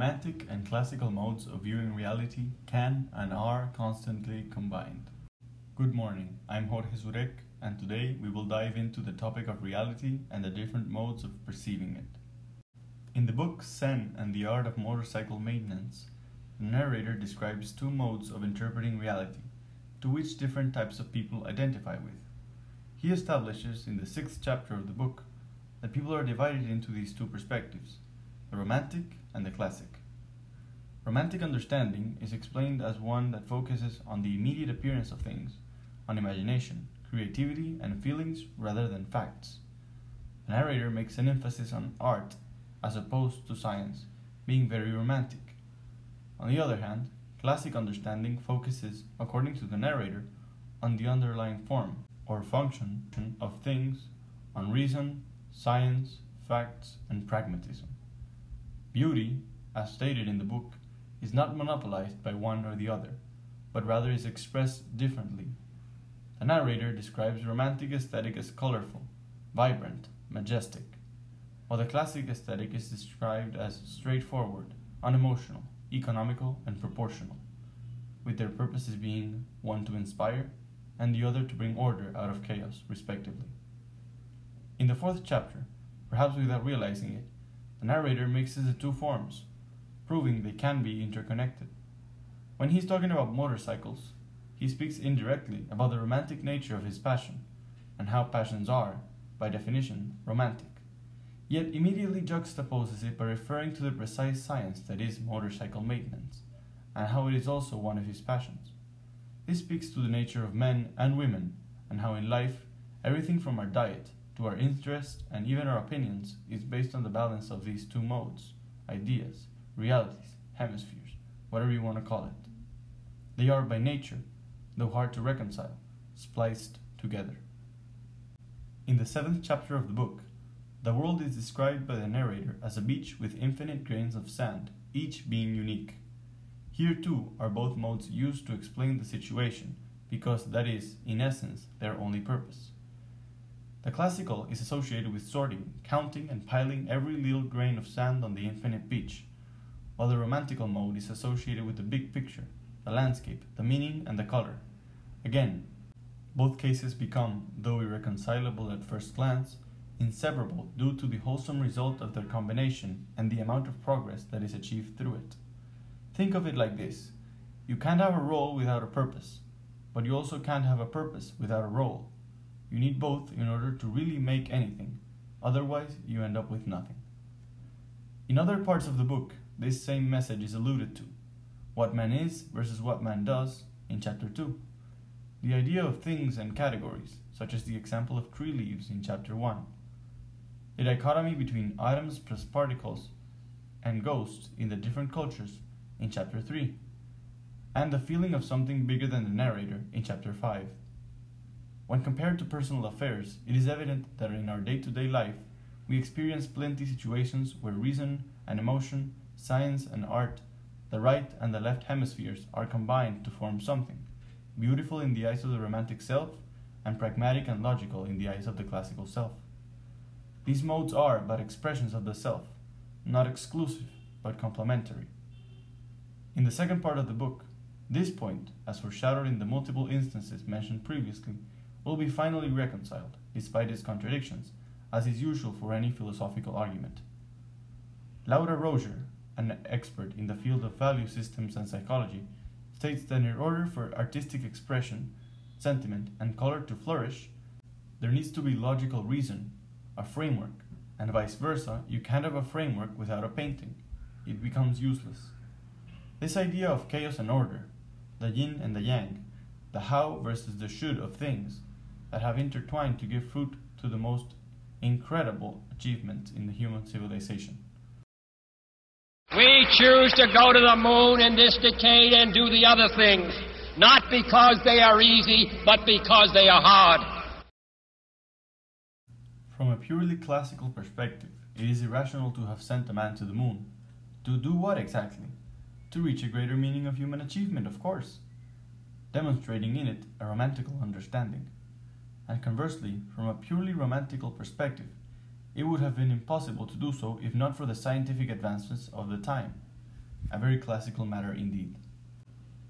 romantic and classical modes of viewing reality can and are constantly combined. Good morning, I'm Jorge Zurek, and today we will dive into the topic of reality and the different modes of perceiving it. In the book Zen and the Art of Motorcycle Maintenance, the narrator describes two modes of interpreting reality, to which different types of people identify with. He establishes in the sixth chapter of the book that people are divided into these two perspectives the romantic and the classic. Romantic understanding is explained as one that focuses on the immediate appearance of things, on imagination, creativity, and feelings rather than facts. The narrator makes an emphasis on art as opposed to science, being very romantic. On the other hand, classic understanding focuses, according to the narrator, on the underlying form or function of things, on reason, science, facts, and pragmatism. Beauty, as stated in the book, is not monopolized by one or the other, but rather is expressed differently. The narrator describes romantic aesthetic as colorful, vibrant, majestic, while the classic aesthetic is described as straightforward, unemotional, economical, and proportional, with their purposes being one to inspire and the other to bring order out of chaos, respectively. In the fourth chapter, perhaps without realizing it, the narrator mixes the two forms, proving they can be interconnected. When he's talking about motorcycles, he speaks indirectly about the romantic nature of his passion, and how passions are, by definition, romantic, yet immediately juxtaposes it by referring to the precise science that is motorcycle maintenance, and how it is also one of his passions. This speaks to the nature of men and women, and how in life, everything from our diet to our interest and even our opinions is based on the balance of these two modes, ideas, realities, hemispheres, whatever you want to call it. They are by nature, though hard to reconcile, spliced together. In the seventh chapter of the book, the world is described by the narrator as a beach with infinite grains of sand, each being unique. Here too are both modes used to explain the situation, because that is, in essence, their only purpose. The classical is associated with sorting, counting, and piling every little grain of sand on the infinite beach, while the romantical mode is associated with the big picture, the landscape, the meaning, and the color. Again, both cases become, though irreconcilable at first glance, inseparable due to the wholesome result of their combination and the amount of progress that is achieved through it. Think of it like this you can't have a role without a purpose, but you also can't have a purpose without a role. You need both in order to really make anything, otherwise, you end up with nothing. In other parts of the book, this same message is alluded to what man is versus what man does in chapter 2. The idea of things and categories, such as the example of tree leaves in chapter 1. The dichotomy between atoms plus particles and ghosts in the different cultures in chapter 3. And the feeling of something bigger than the narrator in chapter 5. When compared to personal affairs, it is evident that in our day to day life, we experience plenty situations where reason and emotion, science and art, the right and the left hemispheres are combined to form something beautiful in the eyes of the romantic self, and pragmatic and logical in the eyes of the classical self. These modes are but expressions of the self, not exclusive, but complementary. In the second part of the book, this point, as foreshadowed in the multiple instances mentioned previously, will be finally reconciled, despite its contradictions, as is usual for any philosophical argument. Laura Roger, an expert in the field of value systems and psychology, states that in order for artistic expression, sentiment, and color to flourish, there needs to be logical reason, a framework, and vice versa, you can't have a framework without a painting. It becomes useless. This idea of chaos and order, the yin and the yang, the how versus the should of things, that have intertwined to give fruit to the most incredible achievements in the human civilization. We choose to go to the moon in this decade and do the other things, not because they are easy, but because they are hard. From a purely classical perspective, it is irrational to have sent a man to the moon. To do what exactly? To reach a greater meaning of human achievement, of course, demonstrating in it a romantical understanding. And conversely, from a purely romantical perspective, it would have been impossible to do so if not for the scientific advancements of the time. a very classical matter indeed.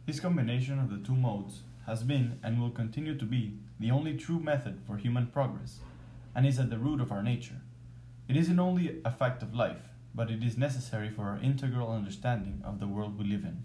This combination of the two modes has been and will continue to be the only true method for human progress, and is at the root of our nature. It isn't only a fact of life, but it is necessary for our integral understanding of the world we live in.